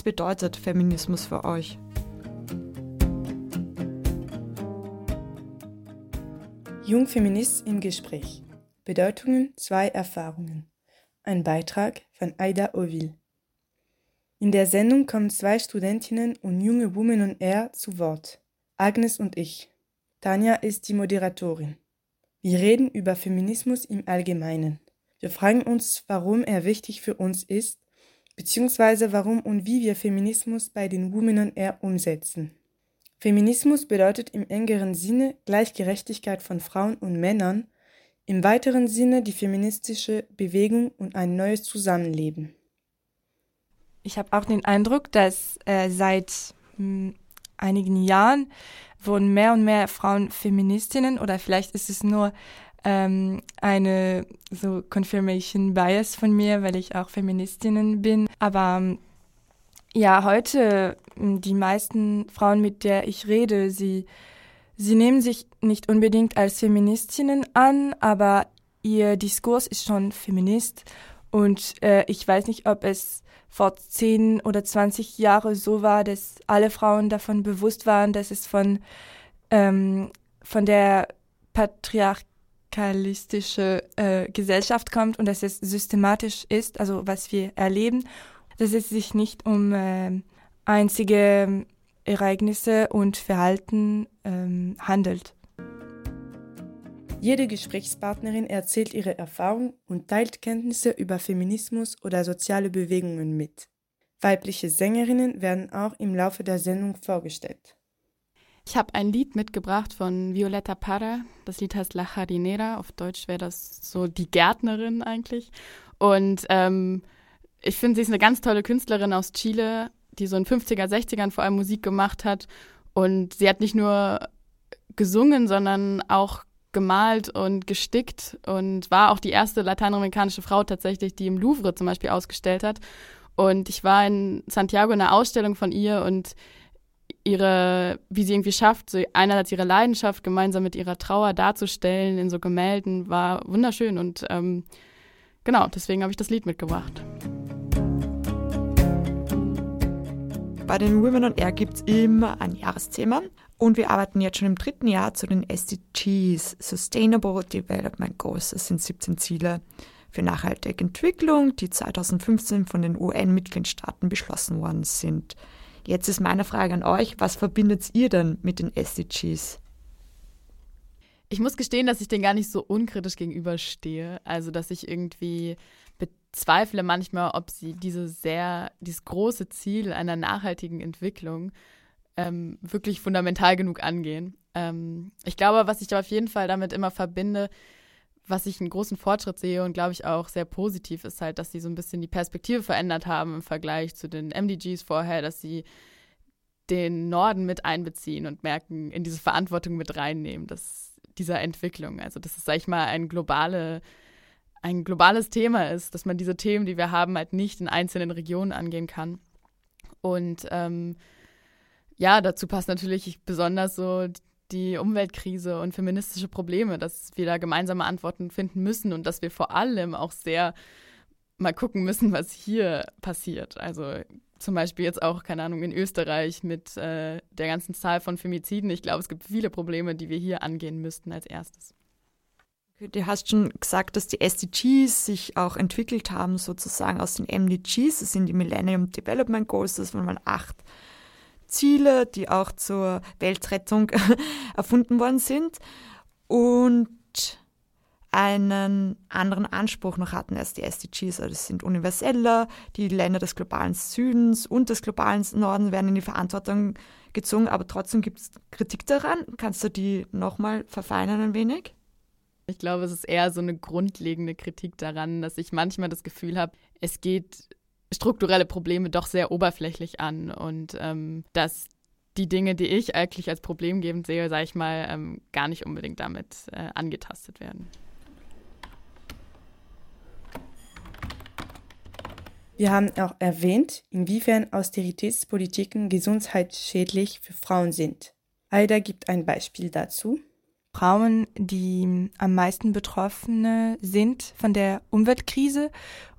Was bedeutet Feminismus für euch? Jungfeminist im Gespräch. Bedeutungen, zwei Erfahrungen. Ein Beitrag von Aida Ovil. In der Sendung kommen zwei Studentinnen und junge Women on Air zu Wort. Agnes und ich. Tanja ist die Moderatorin. Wir reden über Feminismus im Allgemeinen. Wir fragen uns, warum er wichtig für uns ist beziehungsweise warum und wie wir Feminismus bei den Women on Air umsetzen. Feminismus bedeutet im engeren Sinne Gleichgerechtigkeit von Frauen und Männern, im weiteren Sinne die feministische Bewegung und ein neues Zusammenleben. Ich habe auch den Eindruck, dass äh, seit mh, hm, einigen Jahren wurden mehr und mehr Frauen Feministinnen oder vielleicht ist es nur ähm, eine so Confirmation Bias von mir, weil ich auch Feministinnen bin. Aber ja, heute die meisten Frauen, mit der ich rede, sie, sie nehmen sich nicht unbedingt als Feministinnen an, aber ihr Diskurs ist schon Feminist. Und äh, ich weiß nicht, ob es vor zehn oder zwanzig Jahren so war, dass alle Frauen davon bewusst waren, dass es von, ähm, von der Patriarch kapitalistische äh, Gesellschaft kommt und dass es systematisch ist, also was wir erleben, dass es sich nicht um äh, einzige Ereignisse und Verhalten ähm, handelt. Jede Gesprächspartnerin erzählt ihre Erfahrung und teilt Kenntnisse über Feminismus oder soziale Bewegungen mit. Weibliche Sängerinnen werden auch im Laufe der Sendung vorgestellt. Ich habe ein Lied mitgebracht von Violetta Parra. Das Lied heißt La Jardinera. Auf Deutsch wäre das so die Gärtnerin eigentlich. Und ähm, ich finde, sie ist eine ganz tolle Künstlerin aus Chile, die so in 50er, 60ern vor allem Musik gemacht hat. Und sie hat nicht nur gesungen, sondern auch gemalt und gestickt und war auch die erste lateinamerikanische Frau tatsächlich, die im Louvre zum Beispiel ausgestellt hat. Und ich war in Santiago in einer Ausstellung von ihr und ihre, wie sie irgendwie schafft, so einerseits ihre Leidenschaft gemeinsam mit ihrer Trauer darzustellen in so Gemälden, war wunderschön und ähm, genau, deswegen habe ich das Lied mitgebracht. Bei den Women on Air gibt es immer ein Jahresthema und wir arbeiten jetzt schon im dritten Jahr zu den SDGs, Sustainable Development Goals. Das sind 17 Ziele für nachhaltige Entwicklung, die 2015 von den UN-Mitgliedstaaten beschlossen worden sind. Jetzt ist meine Frage an euch, was verbindet ihr denn mit den SDGs? Ich muss gestehen, dass ich den gar nicht so unkritisch gegenüberstehe. Also, dass ich irgendwie bezweifle manchmal, ob sie diese sehr, dieses große Ziel einer nachhaltigen Entwicklung ähm, wirklich fundamental genug angehen. Ähm, ich glaube, was ich auf jeden Fall damit immer verbinde, was ich einen großen Fortschritt sehe und glaube ich auch sehr positiv ist halt, dass sie so ein bisschen die Perspektive verändert haben im Vergleich zu den MDGs vorher, dass sie den Norden mit einbeziehen und merken, in diese Verantwortung mit reinnehmen, dass dieser Entwicklung. Also, dass es, sag ich mal, ein, globale, ein globales Thema ist, dass man diese Themen, die wir haben, halt nicht in einzelnen Regionen angehen kann. Und ähm, ja, dazu passt natürlich besonders so die Umweltkrise und feministische Probleme, dass wir da gemeinsame Antworten finden müssen und dass wir vor allem auch sehr mal gucken müssen, was hier passiert. Also zum Beispiel jetzt auch, keine Ahnung, in Österreich mit äh, der ganzen Zahl von Femiziden. Ich glaube, es gibt viele Probleme, die wir hier angehen müssten als erstes. Du hast schon gesagt, dass die SDGs sich auch entwickelt haben, sozusagen aus den MDGs. Das sind die Millennium Development Goals, das waren mal acht Ziele, die auch zur Weltrettung erfunden worden sind und einen anderen Anspruch noch hatten als die SDGs. Also das sind universeller, die Länder des globalen Südens und des globalen Norden werden in die Verantwortung gezogen, aber trotzdem gibt es Kritik daran. Kannst du die nochmal verfeinern ein wenig? Ich glaube, es ist eher so eine grundlegende Kritik daran, dass ich manchmal das Gefühl habe, es geht strukturelle Probleme doch sehr oberflächlich an und ähm, dass die Dinge, die ich eigentlich als problemgebend sehe, sage ich mal, ähm, gar nicht unbedingt damit äh, angetastet werden. Wir haben auch erwähnt, inwiefern Austeritätspolitiken gesundheitsschädlich für Frauen sind. Aida gibt ein Beispiel dazu. Frauen, die am meisten Betroffene sind von der Umweltkrise.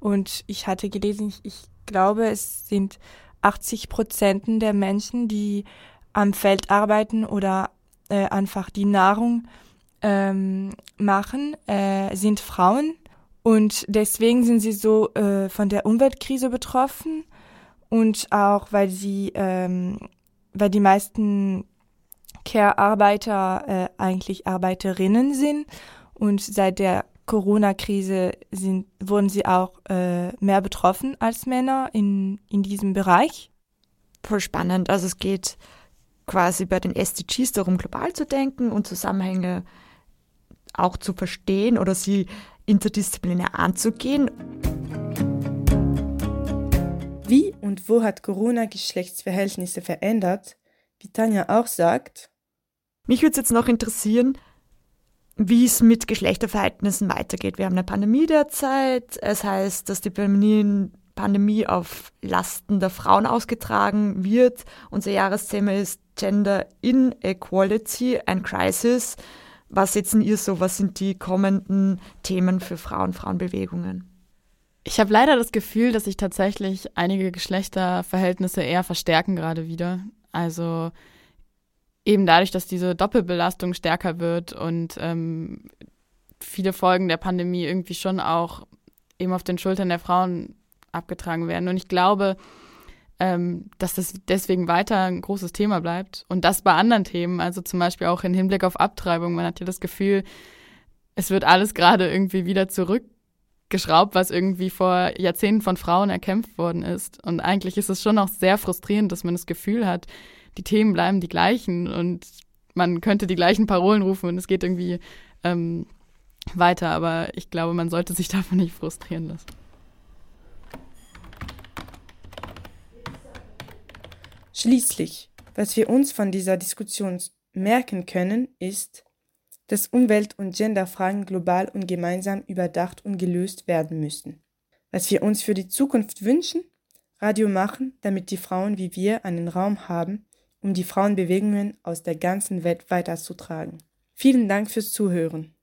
Und ich hatte gelesen, ich, glaube, es sind 80 Prozent der Menschen, die am Feld arbeiten oder äh, einfach die Nahrung ähm, machen, äh, sind Frauen. Und deswegen sind sie so äh, von der Umweltkrise betroffen und auch weil sie, ähm, weil die meisten Care-Arbeiter äh, eigentlich Arbeiterinnen sind und seit der Corona-Krise sind, wurden sie auch äh, mehr betroffen als Männer in, in diesem Bereich. Voll spannend. Also es geht quasi bei den SDGs darum, global zu denken und Zusammenhänge auch zu verstehen oder sie interdisziplinär anzugehen. Wie und wo hat Corona Geschlechtsverhältnisse verändert? Wie Tanja auch sagt, mich würde es jetzt noch interessieren, wie es mit Geschlechterverhältnissen weitergeht. Wir haben eine Pandemie derzeit. Es heißt, dass die Pandemie auf Lasten der Frauen ausgetragen wird. Unser Jahresthema ist Gender Inequality and Crisis. Was setzen ihr so? Was sind die kommenden Themen für Frauen, Frauenbewegungen? Ich habe leider das Gefühl, dass sich tatsächlich einige Geschlechterverhältnisse eher verstärken gerade wieder. Also eben dadurch, dass diese Doppelbelastung stärker wird und ähm, viele Folgen der Pandemie irgendwie schon auch eben auf den Schultern der Frauen abgetragen werden. Und ich glaube, ähm, dass das deswegen weiter ein großes Thema bleibt. Und das bei anderen Themen, also zum Beispiel auch im Hinblick auf Abtreibung. Man hat ja das Gefühl, es wird alles gerade irgendwie wieder zurückgeschraubt, was irgendwie vor Jahrzehnten von Frauen erkämpft worden ist. Und eigentlich ist es schon auch sehr frustrierend, dass man das Gefühl hat, die Themen bleiben die gleichen und man könnte die gleichen Parolen rufen und es geht irgendwie ähm, weiter. Aber ich glaube, man sollte sich davon nicht frustrieren lassen. Schließlich, was wir uns von dieser Diskussion merken können, ist, dass Umwelt- und Genderfragen global und gemeinsam überdacht und gelöst werden müssen. Was wir uns für die Zukunft wünschen, Radio machen, damit die Frauen wie wir einen Raum haben, um die Frauenbewegungen aus der ganzen Welt weiterzutragen. Vielen Dank fürs Zuhören.